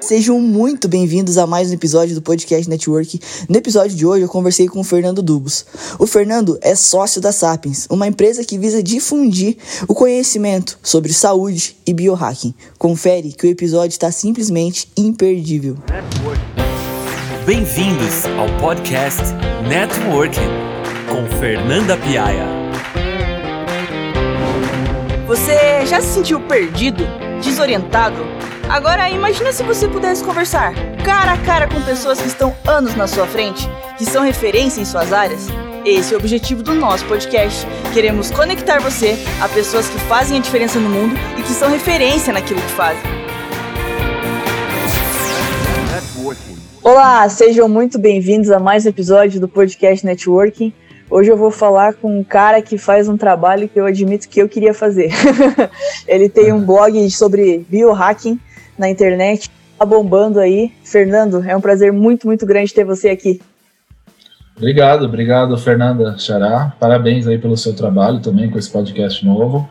Sejam muito bem-vindos a mais um episódio do Podcast Network. No episódio de hoje eu conversei com o Fernando Dubos. O Fernando é sócio da Sapiens, uma empresa que visa difundir o conhecimento sobre saúde e biohacking. Confere que o episódio está simplesmente imperdível. Bem-vindos ao podcast Networking com Fernanda Piaia. Você já se sentiu perdido, desorientado? Agora imagina se você pudesse conversar cara a cara com pessoas que estão anos na sua frente, que são referência em suas áreas. Esse é o objetivo do nosso podcast. Queremos conectar você a pessoas que fazem a diferença no mundo e que são referência naquilo que fazem. Olá, sejam muito bem-vindos a mais um episódio do Podcast Networking. Hoje eu vou falar com um cara que faz um trabalho que eu admito que eu queria fazer. Ele tem um blog sobre biohacking na internet, tá bombando aí. Fernando, é um prazer muito, muito grande ter você aqui. Obrigado, obrigado, Fernanda Xará. Parabéns aí pelo seu trabalho também com esse podcast novo.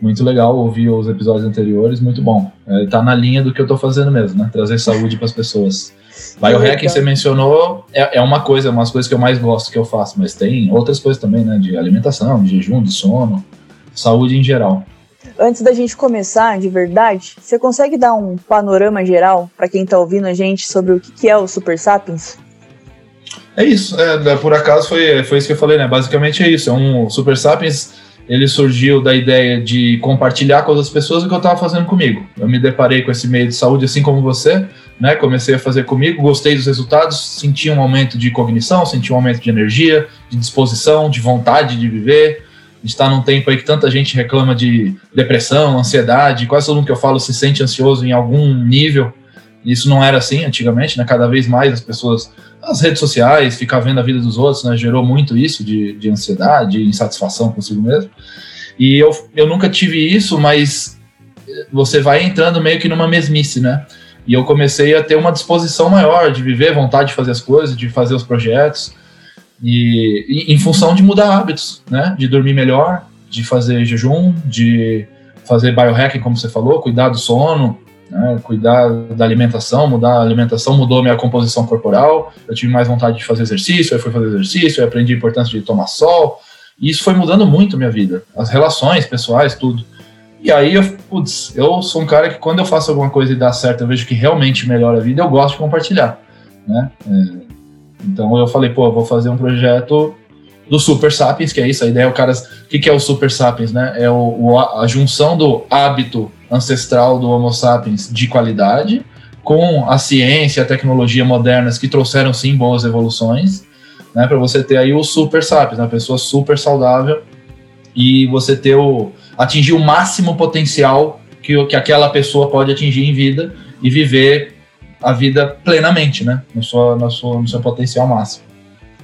Muito legal ouvir os episódios anteriores, muito bom. É, tá na linha do que eu tô fazendo mesmo, né? Trazer saúde para as pessoas. Biohacking, você mencionou, é, é uma coisa, umas coisas que eu mais gosto que eu faço, mas tem outras coisas também, né? De alimentação, de jejum, de sono, saúde em geral. Antes da gente começar de verdade, você consegue dar um panorama geral para quem está ouvindo a gente sobre o que é o Super Sapiens? É isso, é, por acaso foi, foi isso que eu falei, né? Basicamente é isso. É um Super Sapiens, ele surgiu da ideia de compartilhar com outras pessoas o que eu estava fazendo comigo. Eu me deparei com esse meio de saúde assim como você, né? Comecei a fazer comigo, gostei dos resultados, senti um aumento de cognição, senti um aumento de energia, de disposição, de vontade de viver. Está num tempo aí que tanta gente reclama de depressão, ansiedade, quase todo mundo que eu falo se sente ansioso em algum nível. Isso não era assim antigamente, né? Cada vez mais as pessoas, as redes sociais, ficar vendo a vida dos outros, né? Gerou muito isso de, de ansiedade, de insatisfação consigo mesmo. E eu, eu nunca tive isso, mas você vai entrando meio que numa mesmice, né? E eu comecei a ter uma disposição maior de viver, vontade de fazer as coisas, de fazer os projetos. E, e, em função de mudar hábitos, né? De dormir melhor, de fazer jejum, de fazer biohacking, como você falou, cuidar do sono, né? cuidar da alimentação, mudar a alimentação mudou minha composição corporal. Eu tive mais vontade de fazer exercício, eu fui fazer exercício, eu aprendi a importância de tomar sol. E isso foi mudando muito minha vida, as relações pessoais, tudo. E aí, eu, putz, eu sou um cara que quando eu faço alguma coisa e dá certo, eu vejo que realmente melhora a vida, eu gosto de compartilhar, né? É, então eu falei, pô, eu vou fazer um projeto do Super Sapiens, que é isso, a ideia é o cara. O que, que é o Super Sapiens, né? É o, o, a junção do hábito ancestral do Homo sapiens de qualidade com a ciência, a tecnologia modernas que trouxeram sim boas evoluções, né? Para você ter aí o Super Sapiens, uma pessoa super saudável e você ter o atingir o máximo potencial que, que aquela pessoa pode atingir em vida e viver a vida plenamente, né? No seu, no seu, no seu potencial máximo.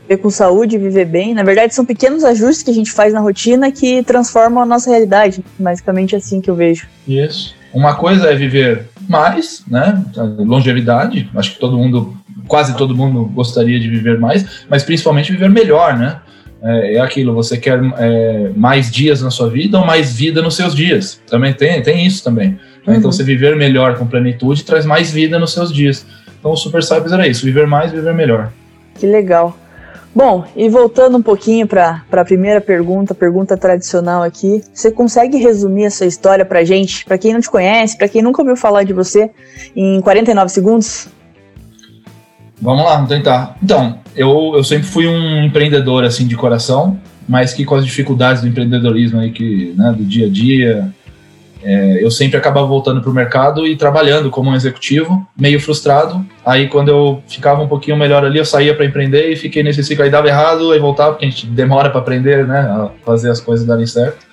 Viver com saúde, viver bem. Na verdade, são pequenos ajustes que a gente faz na rotina que transformam a nossa realidade. Basicamente assim que eu vejo. Isso. Uma coisa é viver mais, né? Longevidade. Acho que todo mundo, quase todo mundo gostaria de viver mais, mas principalmente viver melhor, né? É, é aquilo, você quer é, mais dias na sua vida ou mais vida nos seus dias. Também tem, tem isso também. Então, uhum. Então, você viver melhor com plenitude traz mais vida nos seus dias. Então, o Super Sapiens era isso: viver mais, viver melhor. Que legal. Bom, e voltando um pouquinho para a primeira pergunta, pergunta tradicional aqui, você consegue resumir essa história para gente, para quem não te conhece, para quem nunca ouviu falar de você, em 49 segundos? Vamos lá, vamos tentar. Então, eu, eu sempre fui um empreendedor assim de coração, mas que com as dificuldades do empreendedorismo aí que, né, do dia a dia, é, eu sempre acabava voltando para o mercado e trabalhando como um executivo, meio frustrado. Aí, quando eu ficava um pouquinho melhor ali, eu saía para empreender e fiquei nesse ciclo. Aí dava errado, aí voltava, porque a gente demora para aprender, né? A fazer as coisas darem certo.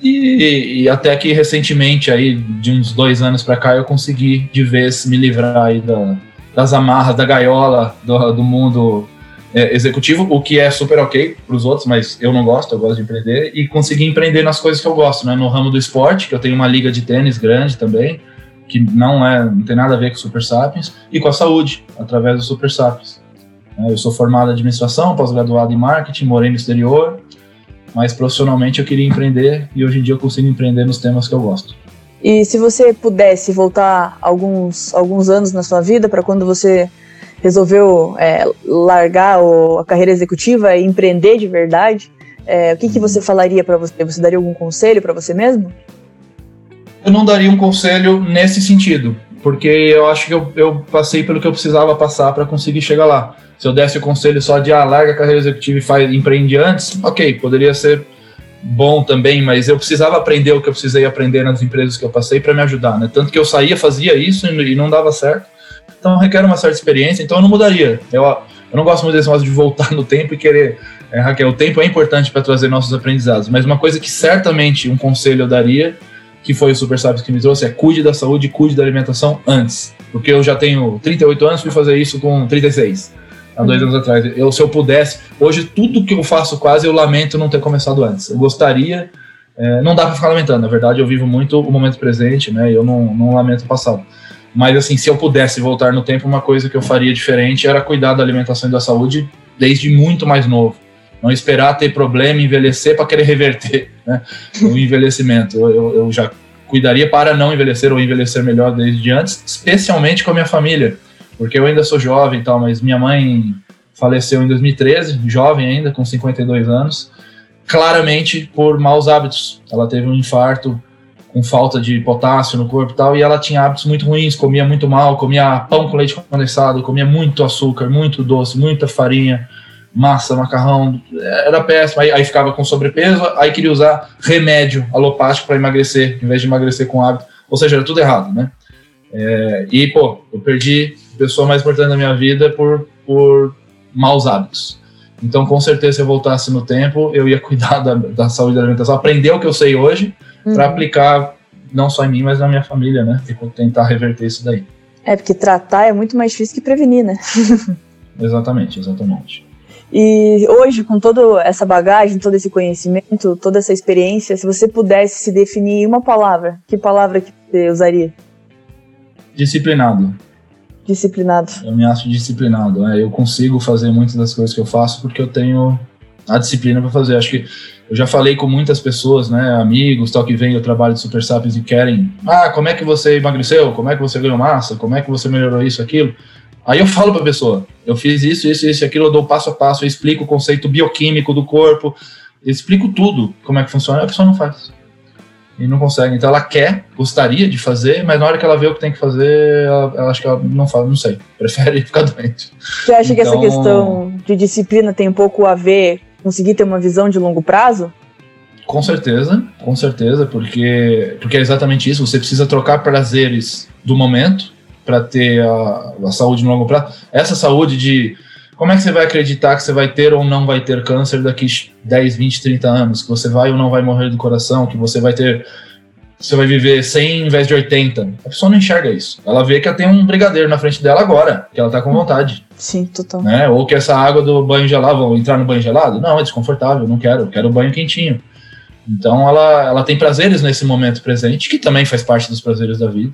E, e, até que recentemente, aí, de uns dois anos para cá, eu consegui de vez me livrar aí da, das amarras, da gaiola do, do mundo é, executivo, o que é super ok para os outros, mas eu não gosto, eu gosto de empreender e conseguir empreender nas coisas que eu gosto, né? No ramo do esporte, que eu tenho uma liga de tênis grande também, que não é, não tem nada a ver com Super Sapiens, e com a saúde, através do Super Sapiens. É, eu sou formado em administração, pós-graduado em marketing, morei no exterior, mas profissionalmente eu queria empreender e hoje em dia eu consigo empreender nos temas que eu gosto. E se você pudesse voltar alguns, alguns anos na sua vida para quando você resolveu é, largar o, a carreira executiva e empreender de verdade, é, o que, que você falaria para você? Você daria algum conselho para você mesmo? Eu não daria um conselho nesse sentido, porque eu acho que eu, eu passei pelo que eu precisava passar para conseguir chegar lá. Se eu desse o conselho só de ah, larga a carreira executiva e faz, empreende antes, ok, poderia ser bom também, mas eu precisava aprender o que eu precisei aprender nas empresas que eu passei para me ajudar, né? Tanto que eu saía, fazia isso e não dava certo. Então requer uma certa experiência, então eu não mudaria. Eu, eu não gosto muito desse negócio de voltar no tempo e querer. É, Raquel, o tempo é importante para trazer nossos aprendizados, mas uma coisa que certamente um conselho eu daria, que foi o Super Sábios que me trouxe, é cuide da saúde, cuide da alimentação antes. Porque eu já tenho 38 anos, fui fazer isso com 36 há dois anos atrás. Eu, se eu pudesse, hoje tudo que eu faço quase eu lamento não ter começado antes. Eu gostaria, é, não dá para ficar lamentando, na verdade eu vivo muito o momento presente, né? Eu não, não lamento o passado. Mas assim, se eu pudesse voltar no tempo, uma coisa que eu faria diferente era cuidar da alimentação e da saúde desde muito mais novo. Não esperar ter problema, envelhecer para querer reverter né, o envelhecimento. Eu, eu já cuidaria para não envelhecer ou envelhecer melhor desde antes, especialmente com a minha família porque eu ainda sou jovem e tal, mas minha mãe faleceu em 2013, jovem ainda, com 52 anos, claramente por maus hábitos. Ela teve um infarto com falta de potássio no corpo e tal, e ela tinha hábitos muito ruins, comia muito mal, comia pão com leite condensado, comia muito açúcar, muito doce, muita farinha, massa, macarrão, era péssimo. Aí, aí ficava com sobrepeso, aí queria usar remédio alopático para emagrecer, em vez de emagrecer com hábito. Ou seja, era tudo errado, né? É, e, pô, eu perdi pessoa mais importante da minha vida por, por maus hábitos. Então, com certeza, se eu voltasse no tempo, eu ia cuidar da, da saúde da alimentação, aprender o que eu sei hoje, uhum. para aplicar não só em mim, mas na minha família, né? E tentar reverter isso daí. É, porque tratar é muito mais difícil que prevenir, né? exatamente, exatamente. E hoje, com toda essa bagagem, todo esse conhecimento, toda essa experiência, se você pudesse se definir em uma palavra, que palavra que você usaria? Disciplinado disciplinado. Eu me acho disciplinado. Né? Eu consigo fazer muitas das coisas que eu faço porque eu tenho a disciplina para fazer. Acho que eu já falei com muitas pessoas, né, amigos, tal que vêm do trabalho de Super Sapiens e querem, ah, como é que você emagreceu? Como é que você ganhou massa? Como é que você melhorou isso, aquilo? Aí eu falo para a pessoa, eu fiz isso, isso, isso, aquilo, eu dou passo a passo, eu explico o conceito bioquímico do corpo, explico tudo como é que funciona, a pessoa não faz e não consegue. Então ela quer, gostaria de fazer, mas na hora que ela vê o que tem que fazer, ela, ela acho que ela não faz, não sei, prefere ficar doente. Você acha então, que essa então, questão de disciplina tem um pouco a ver conseguir ter uma visão de longo prazo? Com certeza, com certeza, porque, porque é exatamente isso. Você precisa trocar prazeres do momento para ter a, a saúde no longo prazo. Essa saúde de como é que você vai acreditar que você vai ter ou não vai ter câncer daqui 10, 20, 30 anos? Que você vai ou não vai morrer do coração? Que você vai ter. Você vai viver 100 em vez de 80? A pessoa não enxerga isso. Ela vê que ela tem um brigadeiro na frente dela agora, que ela tá com vontade. Sim, total. Né? Ou que essa água do banho gelado, vão entrar no banho gelado? Não, é desconfortável, não quero, quero banho quentinho. Então ela, ela tem prazeres nesse momento presente, que também faz parte dos prazeres da vida.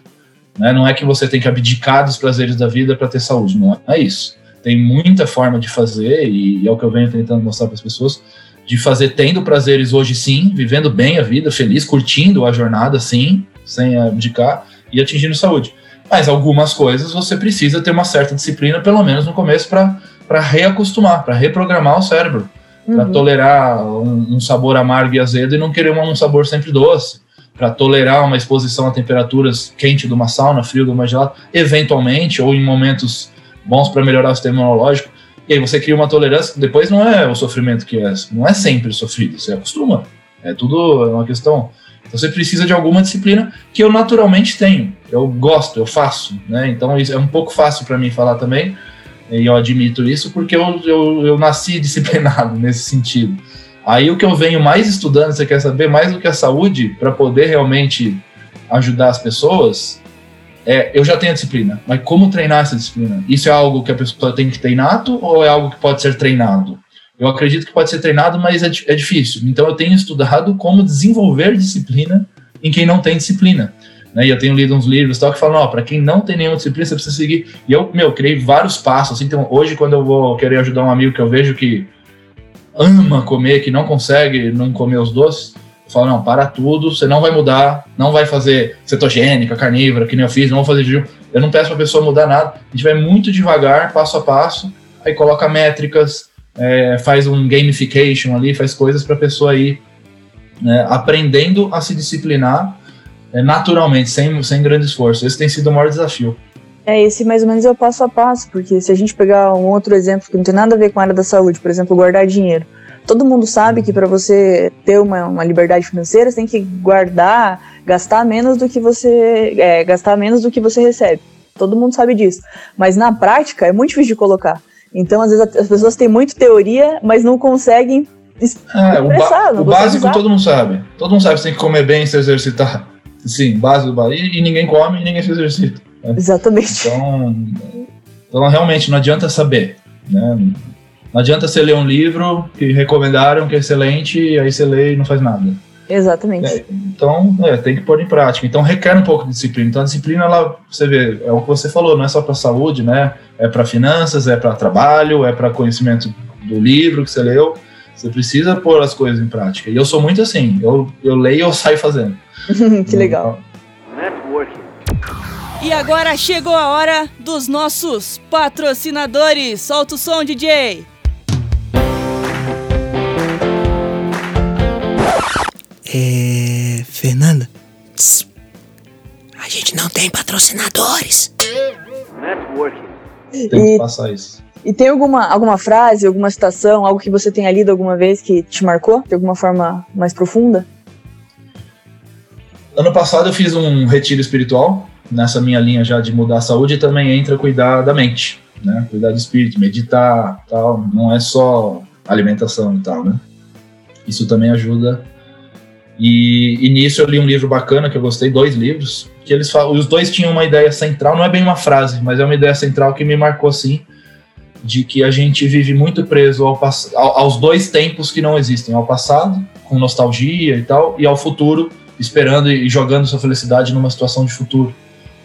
Né? Não é que você tem que abdicar dos prazeres da vida para ter saúde, não é isso tem muita forma de fazer, e é o que eu venho tentando mostrar para as pessoas, de fazer tendo prazeres hoje sim, vivendo bem a vida, feliz, curtindo a jornada sim, sem abdicar, e atingindo saúde. Mas algumas coisas você precisa ter uma certa disciplina, pelo menos no começo, para reacostumar, para reprogramar o cérebro, uhum. para tolerar um, um, sabor amargo e azedo e não querer um, um sabor sempre doce, para tolerar uma exposição a temperaturas quente de uma sauna, frio de uma gelada, eventualmente, ou em momentos bons para melhorar o sistema imunológico. E aí você cria uma tolerância, depois não é o sofrimento que é, não é sempre sofrido, você acostuma. É tudo uma questão. Então você precisa de alguma disciplina que eu naturalmente tenho. Eu gosto, eu faço, né? Então é um pouco fácil para mim falar também, e eu admito isso porque eu, eu, eu nasci disciplinado nesse sentido. Aí o que eu venho mais estudando, você quer saber mais do que a saúde, para poder realmente ajudar as pessoas, é, eu já tenho a disciplina, mas como treinar essa disciplina? Isso é algo que a pessoa tem que ter inato ou é algo que pode ser treinado? Eu acredito que pode ser treinado, mas é, é difícil. Então eu tenho estudado como desenvolver disciplina em quem não tem disciplina. Né? E eu tenho lido uns livros tal, que falam, ó, para quem não tem nenhuma disciplina, você precisa seguir. E eu, meu, criei vários passos. Então, hoje, quando eu vou querer ajudar um amigo que eu vejo que ama comer, que não consegue não comer os doces, falo, não, para tudo, você não vai mudar, não vai fazer cetogênica, carnívora, que nem eu fiz, não vou fazer jejum. Eu não peço para a pessoa mudar nada. A gente vai muito devagar, passo a passo, aí coloca métricas, é, faz um gamification ali, faz coisas para a pessoa ir né, aprendendo a se disciplinar é, naturalmente, sem, sem grande esforço. Esse tem sido o maior desafio. É, esse mais ou menos é o passo a passo, porque se a gente pegar um outro exemplo que não tem nada a ver com a área da saúde, por exemplo, guardar dinheiro. Todo mundo sabe que para você ter uma, uma liberdade financeira, você tem que guardar, gastar menos do que você é, gastar menos do que você recebe. Todo mundo sabe disso. Mas na prática é muito difícil de colocar. Então, às vezes, as pessoas têm muita teoria, mas não conseguem é, o, ba o básico todo mundo sabe. Todo mundo sabe que você tem que comer bem e se exercitar. Sim, base do básico. E, e ninguém come e ninguém se exercita. Né? Exatamente. Então, então, realmente, não adianta saber. Né? Não adianta você ler um livro que recomendaram, que é excelente, e aí você lê e não faz nada. Exatamente. É, então, é, tem que pôr em prática. Então, requer um pouco de disciplina. Então, a disciplina, ela, você vê, é o que você falou, não é só para saúde, né? É para finanças, é para trabalho, é para conhecimento do livro que você leu. Você precisa pôr as coisas em prática. E eu sou muito assim, eu, eu leio e eu saio fazendo. que legal. E agora chegou a hora dos nossos patrocinadores. Solta o som, DJ. É. Fernanda? Tss. A gente não tem patrocinadores. Tem que passar isso. E tem alguma, alguma frase, alguma citação, algo que você tenha lido alguma vez que te marcou de alguma forma mais profunda? Ano passado eu fiz um retiro espiritual, nessa minha linha já de mudar a saúde, e também entra cuidar da mente, né? Cuidar do espírito, meditar, tal. Não é só alimentação e tal, né? Isso também ajuda e, e, nisso eu li um livro bacana que eu gostei, dois livros, que eles falam, os dois tinham uma ideia central, não é bem uma frase, mas é uma ideia central que me marcou assim, de que a gente vive muito preso ao, aos dois tempos que não existem, ao passado, com nostalgia e tal, e ao futuro, esperando e jogando sua felicidade numa situação de futuro.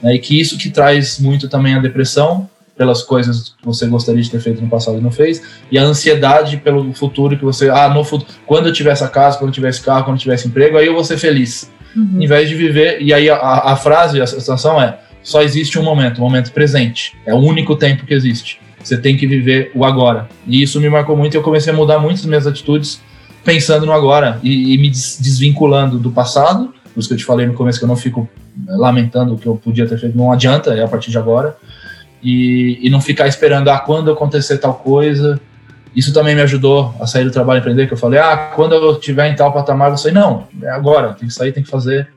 Né? E que isso que traz muito também a depressão, pelas coisas que você gostaria de ter feito no passado e não fez, e a ansiedade pelo futuro que você, ah, no futuro, quando eu tiver essa casa, quando eu tiver esse carro, quando eu tiver esse emprego, aí eu vou ser feliz. Uhum. Em vez de viver, e aí a, a frase, a situação é, só existe um momento, o um momento presente, é o único tempo que existe. Você tem que viver o agora. E isso me marcou muito e eu comecei a mudar muitas minhas atitudes pensando no agora e, e me desvinculando do passado, por isso que eu te falei no começo que eu não fico eh, lamentando o que eu podia ter feito, não adianta, é a partir de agora e, e não ficar esperando, ah, quando acontecer tal coisa. Isso também me ajudou a sair do trabalho e empreender, que eu falei, ah, quando eu estiver em tal patamar, você não, é agora, tem que sair, tem que fazer.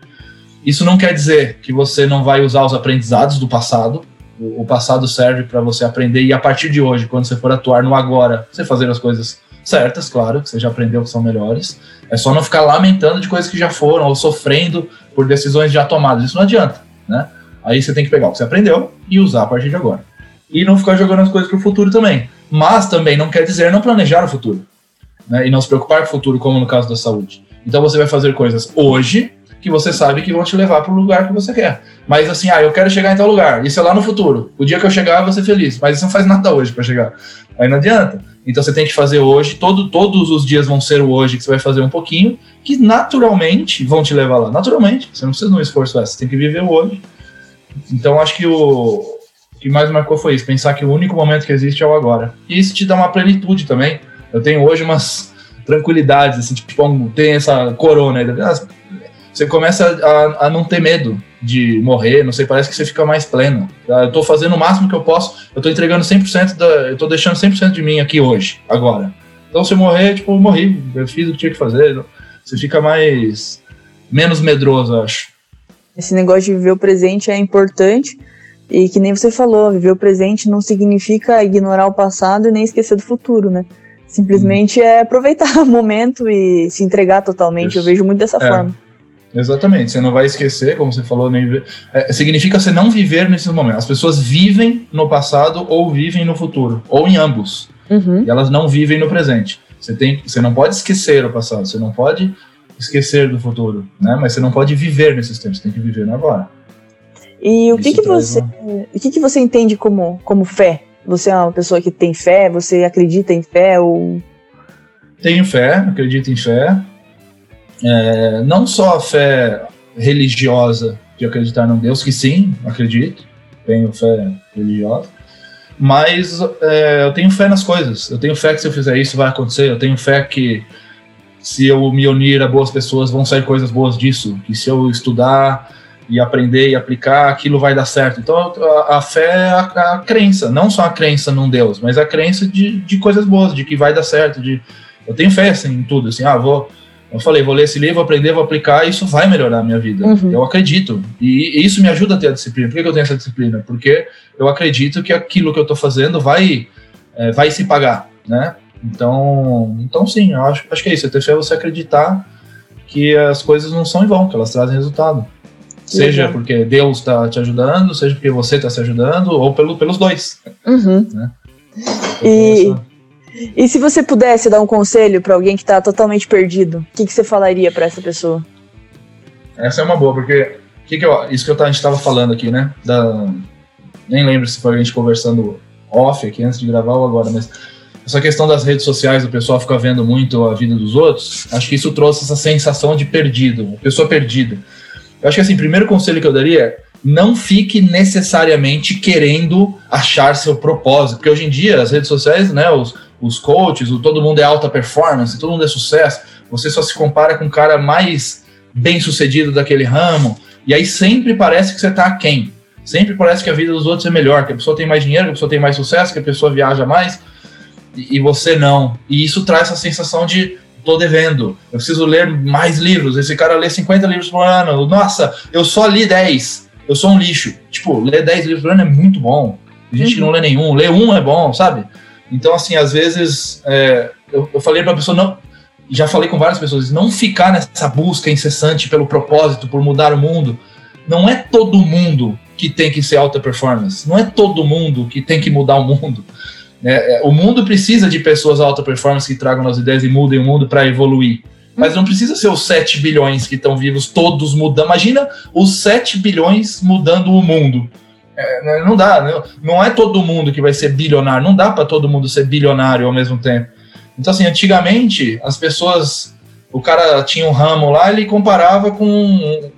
Isso não quer dizer que você não vai usar os aprendizados do passado. O, o passado serve para você aprender e a partir de hoje, quando você for atuar no agora, você fazer as coisas certas, claro, que você já aprendeu que são melhores. É só não ficar lamentando de coisas que já foram ou sofrendo por decisões já tomadas. Isso não adianta, né? Aí você tem que pegar o que você aprendeu e usar a partir de agora. E não ficar jogando as coisas para o futuro também. Mas também não quer dizer não planejar o futuro. Né? E não se preocupar com o futuro, como no caso da saúde. Então você vai fazer coisas hoje que você sabe que vão te levar para o lugar que você quer. Mas assim, ah, eu quero chegar em tal lugar. Isso é lá no futuro. O dia que eu chegar, eu vou ser feliz. Mas você não faz nada hoje para chegar. Aí não adianta. Então você tem que fazer hoje. Todo, todos os dias vão ser o hoje que você vai fazer um pouquinho, que naturalmente vão te levar lá. Naturalmente. Você não precisa de um esforço. Você tem que viver o hoje então acho que o, que mais marcou foi isso, pensar que o único momento que existe é o agora. E isso te dá uma plenitude também. Eu tenho hoje umas tranquilidades, assim, tipo, tem essa corona aí. Você começa a, a, não ter medo de morrer, não sei, parece que você fica mais pleno. Eu tô fazendo o máximo que eu posso, eu tô entregando 100% da, eu tô deixando 100% de mim aqui hoje, agora. Então se eu morrer, tipo, eu morri, eu fiz o que tinha que fazer. Você fica mais menos medroso, acho. Esse negócio de viver o presente é importante. E que nem você falou, viver o presente não significa ignorar o passado e nem esquecer do futuro, né? Simplesmente hum. é aproveitar o momento e se entregar totalmente. Isso. Eu vejo muito dessa é. forma. Exatamente, você não vai esquecer, como você falou, nem é, significa você não viver nesses momentos. As pessoas vivem no passado ou vivem no futuro, ou em ambos. Uhum. E elas não vivem no presente. Você, tem, você não pode esquecer o passado, você não pode esquecer do futuro, né? Mas você não pode viver nesses tempos, você tem que viver no agora. E o que que você, uma... o que que você entende como como fé? Você é uma pessoa que tem fé? Você acredita em fé ou Tenho fé, acredito em fé. É, não só a fé religiosa de acreditar num Deus, que sim, acredito, tenho fé religiosa, mas é, eu tenho fé nas coisas. Eu tenho fé que se eu fizer isso vai acontecer. Eu tenho fé que se eu me unir a boas pessoas vão sair coisas boas disso. Que se eu estudar e aprender e aplicar, aquilo vai dar certo. Então a, a fé é a, a, crença, não só a crença num Deus, mas a crença de, de coisas boas, de que vai dar certo. De, eu tenho fé assim, em tudo. Assim, ah, vou eu falei, vou ler esse livro, aprender, vou aplicar, isso vai melhorar a minha vida. Uhum. Eu acredito. E, e, isso me ajuda a ter a disciplina. Por que, que, eu tenho essa disciplina? Porque eu acredito que aquilo que eu estou fazendo vai, é, vai se pagar, né? Então, então sim, eu acho, acho que é isso. Ter fé é você acreditar que as coisas não são em vão, que elas trazem resultado. Seja uhum. porque Deus está te ajudando, seja porque você está se ajudando, ou pelo, pelos dois. Uhum. Né? E, e se você pudesse dar um conselho para alguém que está totalmente perdido, o que, que você falaria para essa pessoa? Essa é uma boa, porque que que eu, isso que eu, a gente estava falando aqui, né? Da, nem lembro se foi a gente conversando off aqui antes de gravar ou agora, mas essa questão das redes sociais, o pessoal fica vendo muito a vida dos outros, acho que isso trouxe essa sensação de perdido, pessoa perdida. Eu acho que assim, primeiro conselho que eu daria é não fique necessariamente querendo achar seu propósito, porque hoje em dia as redes sociais, né, os, os coaches, o todo mundo é alta performance, todo mundo é sucesso, você só se compara com o cara mais bem sucedido daquele ramo, e aí sempre parece que você está aquém. Sempre parece que a vida dos outros é melhor, que a pessoa tem mais dinheiro, que a pessoa tem mais sucesso, que a pessoa viaja mais, e, e você não. E isso traz essa sensação de tô devendo, eu preciso ler mais livros. Esse cara lê 50 livros por ano. Nossa, eu só li 10. Eu sou um lixo. Tipo, ler 10 livros por ano é muito bom. Tem gente uhum. que não lê nenhum. Ler um é bom, sabe? Então, assim, às vezes é, eu, eu falei para a pessoa, não, já falei com várias pessoas, não ficar nessa busca incessante pelo propósito, por mudar o mundo. Não é todo mundo que tem que ser alta performance. Não é todo mundo que tem que mudar o mundo. É, é, o mundo precisa de pessoas alta performance que tragam as ideias e mudem o mundo para evoluir. Mas não precisa ser os 7 bilhões que estão vivos todos mudando. Imagina os 7 bilhões mudando o mundo. É, né, não dá, não, não é todo mundo que vai ser bilionário, não dá para todo mundo ser bilionário ao mesmo tempo. Então, assim, antigamente, as pessoas, o cara tinha um ramo lá, ele comparava com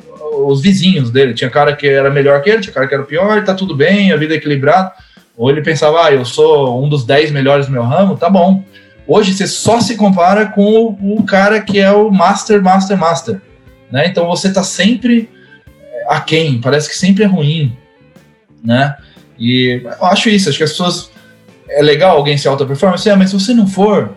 os vizinhos dele. Tinha cara que era melhor que ele, tinha cara que era pior, tá tudo bem, a vida é equilibrada. Ou ele pensava, ah, eu sou um dos 10 melhores do meu ramo, tá bom. Hoje você só se compara com o, cara que é o master, master, master. Né? Então você tá sempre aquém, parece que sempre é ruim né? E eu acho isso, acho que as pessoas. É legal alguém ser alta performance, é, mas se você não for,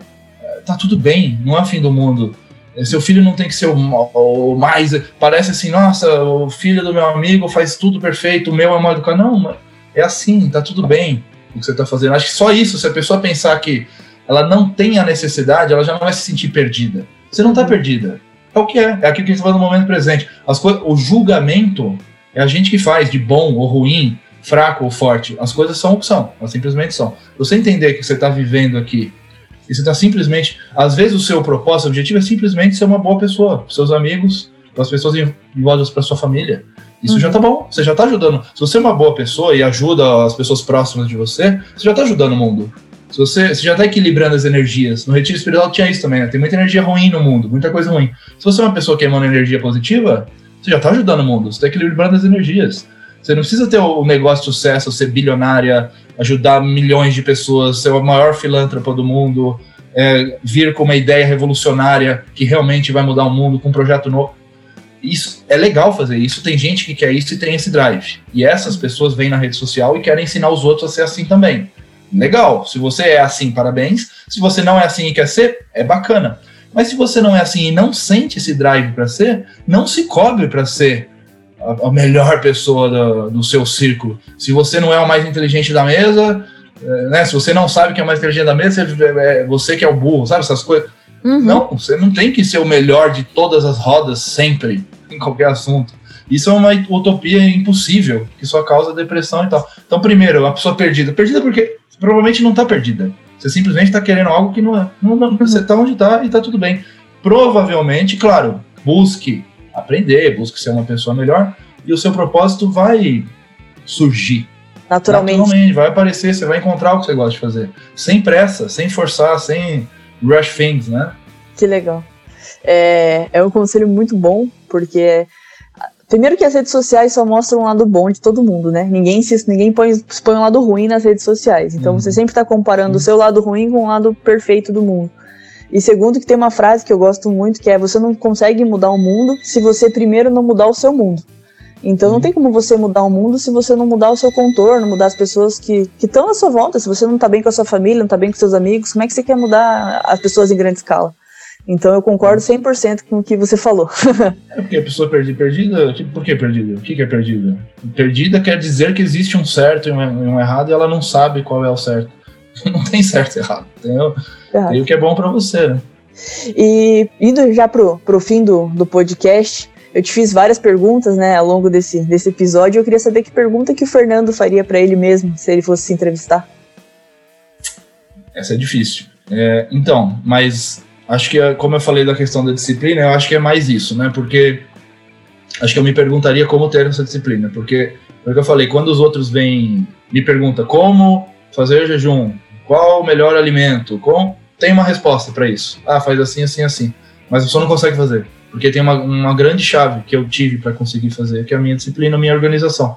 tá tudo bem, não é fim do mundo. Seu filho não tem que ser o, o, mais. Parece assim, nossa, o filho do meu amigo faz tudo perfeito, o meu é mal educado. Não, é assim, tá tudo bem o que você tá fazendo. Acho que só isso, se a pessoa pensar que ela não tem a necessidade, ela já não vai se sentir perdida. Você não tá perdida. É o que é, é aquilo que a gente faz no momento presente. As coisas, o julgamento é a gente que faz de bom ou ruim, fraco ou forte. As coisas são o que são, elas simplesmente são. Você entender que você está vivendo aqui e você está simplesmente. Às vezes o seu propósito, o objetivo é simplesmente ser uma boa pessoa, seus amigos, as pessoas envolvidas para sua família. Isso uhum. já tá bom, você já tá ajudando. Se você é uma boa pessoa e ajuda as pessoas próximas de você, você já tá ajudando o mundo. Se você, você já tá equilibrando as energias. No retiro espiritual tinha isso também, né? Tem muita energia ruim no mundo, muita coisa ruim. Se você é uma pessoa que emana energia positiva, você já tá ajudando o mundo, você tá equilibrando as energias. Você não precisa ter o um negócio de sucesso, ser bilionária, ajudar milhões de pessoas, ser o maior filântropo do mundo, é, vir com uma ideia revolucionária que realmente vai mudar o mundo com um projeto novo. Isso é legal fazer isso. Tem gente que quer isso e tem esse drive. E essas pessoas vêm na rede social e querem ensinar os outros a ser assim também. Legal. Se você é assim, parabéns. Se você não é assim e quer ser, é bacana. Mas se você não é assim e não sente esse drive para ser, não se cobre para ser a, melhor pessoa do, do, seu círculo. Se você não é o mais inteligente da mesa, é, né? Se você não sabe que é o mais inteligente da mesa, é, é você que é o burro, sabe essas coisas? Uhum. Não, você não tem que ser o melhor de todas as rodas sempre, em qualquer assunto. Isso é uma utopia impossível, que só causa depressão e tal. Então, primeiro, uma pessoa perdida. Perdida porque provavelmente não está perdida. Você simplesmente está querendo algo que não é. Não, não, você está onde está e está tudo bem. Provavelmente, claro, busque aprender, busque ser uma pessoa melhor e o seu propósito vai surgir. Naturalmente. Naturalmente, vai aparecer, você vai encontrar o que você gosta de fazer. Sem pressa, sem forçar, sem rush things, né? Que legal. É, é um conselho muito bom, porque Primeiro que as redes sociais só mostram um lado bom de todo mundo, né? Ninguém se ninguém põe, põe um lado ruim nas redes sociais. Então uhum. você sempre está comparando uhum. o seu lado ruim com o lado perfeito do mundo. E segundo que tem uma frase que eu gosto muito que é você não consegue mudar o mundo se você primeiro não mudar o seu mundo. Então não uhum. tem como você mudar o mundo se você não mudar o seu contorno, mudar as pessoas que estão à sua volta. Se você não está bem com a sua família, não está bem com seus amigos, como é que você quer mudar as pessoas em grande escala? Então eu concordo 100% com o que você falou. é porque a pessoa perdida, perdida, tipo, por que perdida? O que é perdida? Perdida quer dizer que existe um certo e um errado e ela não sabe qual é o certo. Não tem certo e errado, entendeu? Errado. E o que é bom para você, né? E indo já pro, pro fim do, do podcast, eu te fiz várias perguntas, né, ao longo desse, desse episódio. Eu queria saber que pergunta que o Fernando faria para ele mesmo, se ele fosse se entrevistar. Essa é difícil. É, então, mas acho que, como eu falei da questão da disciplina, eu acho que é mais isso, né? Porque acho que eu me perguntaria como ter essa disciplina, porque, como eu falei, quando os outros vêm, me perguntam como fazer jejum, qual o melhor alimento, tem uma resposta para isso. Ah, faz assim, assim, assim. Mas a pessoa não consegue fazer, porque tem uma, uma grande chave que eu tive para conseguir fazer, que é a minha disciplina, a minha organização.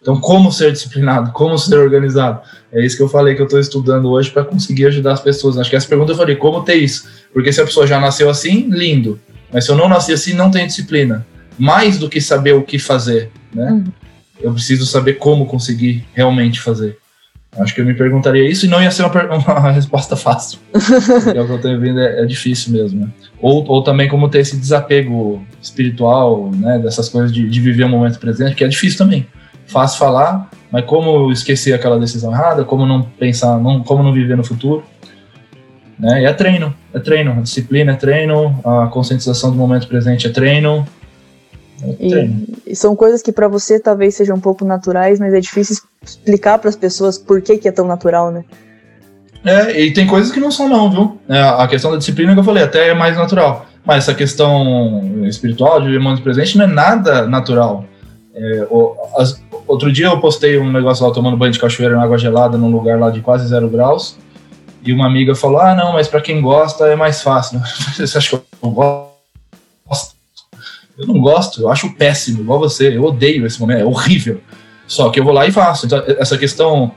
Então, como ser disciplinado, como ser organizado? É isso que eu falei que eu estou estudando hoje para conseguir ajudar as pessoas. Acho que essa pergunta eu falei, como ter isso? Porque se a pessoa já nasceu assim, lindo. Mas se eu não nasci assim, não tem disciplina. Mais do que saber o que fazer, né? Uhum. Eu preciso saber como conseguir realmente fazer. Acho que eu me perguntaria isso e não ia ser uma, uma resposta fácil. é o que eu tenho vendo, é, é difícil mesmo. Né? Ou, ou também como ter esse desapego espiritual, né? Dessas coisas de, de viver o momento presente, que é difícil também fácil falar, mas como esquecer aquela decisão errada, como não pensar, não, como não viver no futuro. Né? E é treino, é treino, a disciplina é treino, a conscientização do momento presente é treino. É treino. E, e, são coisas que para você talvez sejam um pouco naturais, mas é difícil explicar para as pessoas por que, que é tão natural, né? É, e tem coisas que não são não, viu? É, a questão da disciplina que eu falei, até é mais natural. Mas essa questão espiritual de viver o momento presente não é nada natural. É, as, outro dia eu postei um negócio lá tomando banho de cachoeira na água gelada num lugar lá de quase zero graus. E uma amiga falou: Ah, não, mas para quem gosta é mais fácil. Você acha que eu gosto? Eu não gosto, eu acho péssimo, igual você. Eu odeio esse momento, é horrível. Só que eu vou lá e faço. Então, essa questão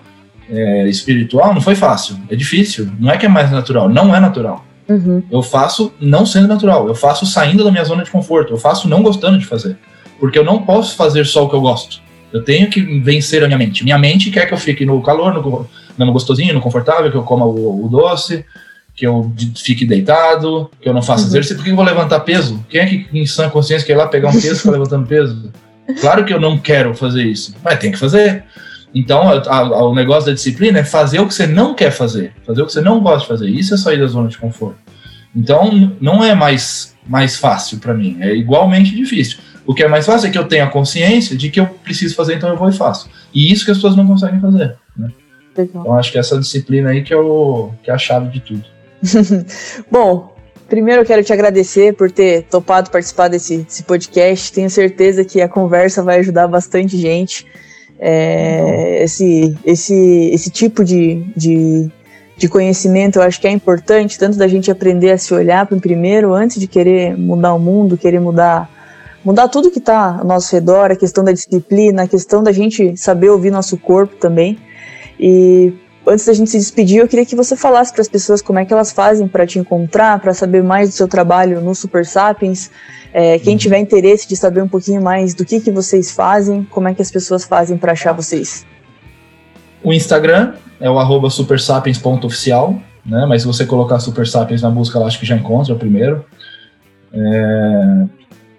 é, espiritual não foi fácil, é difícil. Não é que é mais natural, não é natural. Uhum. Eu faço não sendo natural, eu faço saindo da minha zona de conforto, eu faço não gostando de fazer porque eu não posso fazer só o que eu gosto. Eu tenho que vencer a minha mente. Minha mente quer que eu fique no calor, no, no gostosinho, no confortável, que eu coma o, o doce, que eu fique deitado, que eu não faça uhum. exercício. Por que eu vou levantar peso? Quem é que em sã consciência quer ir lá pegar um peso e ficar levantando peso? Claro que eu não quero fazer isso, mas tem que fazer. Então, a, a, o negócio da disciplina é fazer o que você não quer fazer, fazer o que você não gosta de fazer. Isso é sair da zona de conforto. Então, não é mais, mais fácil para mim, é igualmente difícil. O que é mais fácil é que eu tenha a consciência de que eu preciso fazer, então eu vou e faço. E isso que as pessoas não conseguem fazer. Né? Então acho que essa disciplina aí que é, o, que é a chave de tudo. Bom, primeiro eu quero te agradecer por ter topado participar desse, desse podcast. Tenho certeza que a conversa vai ajudar bastante gente. É, esse, esse, esse tipo de, de, de conhecimento eu acho que é importante, tanto da gente aprender a se olhar primeiro, antes de querer mudar o mundo, querer mudar mudar tudo que está ao nosso redor, a questão da disciplina, a questão da gente saber ouvir nosso corpo também. E antes da gente se despedir, eu queria que você falasse para as pessoas como é que elas fazem para te encontrar, para saber mais do seu trabalho no Super Sapiens. É, quem tiver interesse de saber um pouquinho mais do que, que vocês fazem, como é que as pessoas fazem para achar vocês? O Instagram é o arroba supersapiens.oficial, né? mas se você colocar Super Sapiens na busca, eu acho que já encontra o primeiro. É,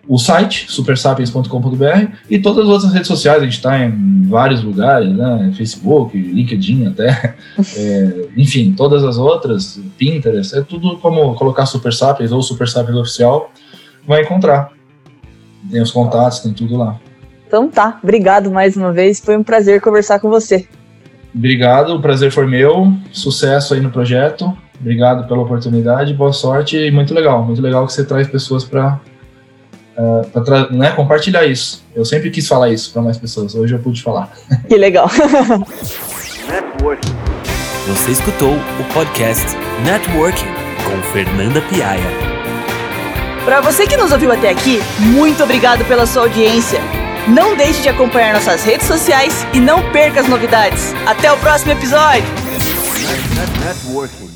o site, supersapiens.com.br, e todas as outras redes sociais, a gente está em vários lugares, né? Facebook, LinkedIn até, é, enfim, todas as outras, Pinterest, é tudo como colocar Super Sapiens ou Super Sapiens Oficial, vai encontrar. Tem os contatos, tem tudo lá. Então tá, obrigado mais uma vez, foi um prazer conversar com você. Obrigado, o prazer foi meu, sucesso aí no projeto, obrigado pela oportunidade, boa sorte e muito legal, muito legal que você traz pessoas para uh, é, para né, compartilhar isso. Eu sempre quis falar isso para mais pessoas, hoje eu pude falar. Que legal. Você escutou o podcast Networking com Fernanda Piaia. Para você que nos ouviu até aqui, muito obrigado pela sua audiência. Não deixe de acompanhar nossas redes sociais e não perca as novidades. Até o próximo episódio! Networking.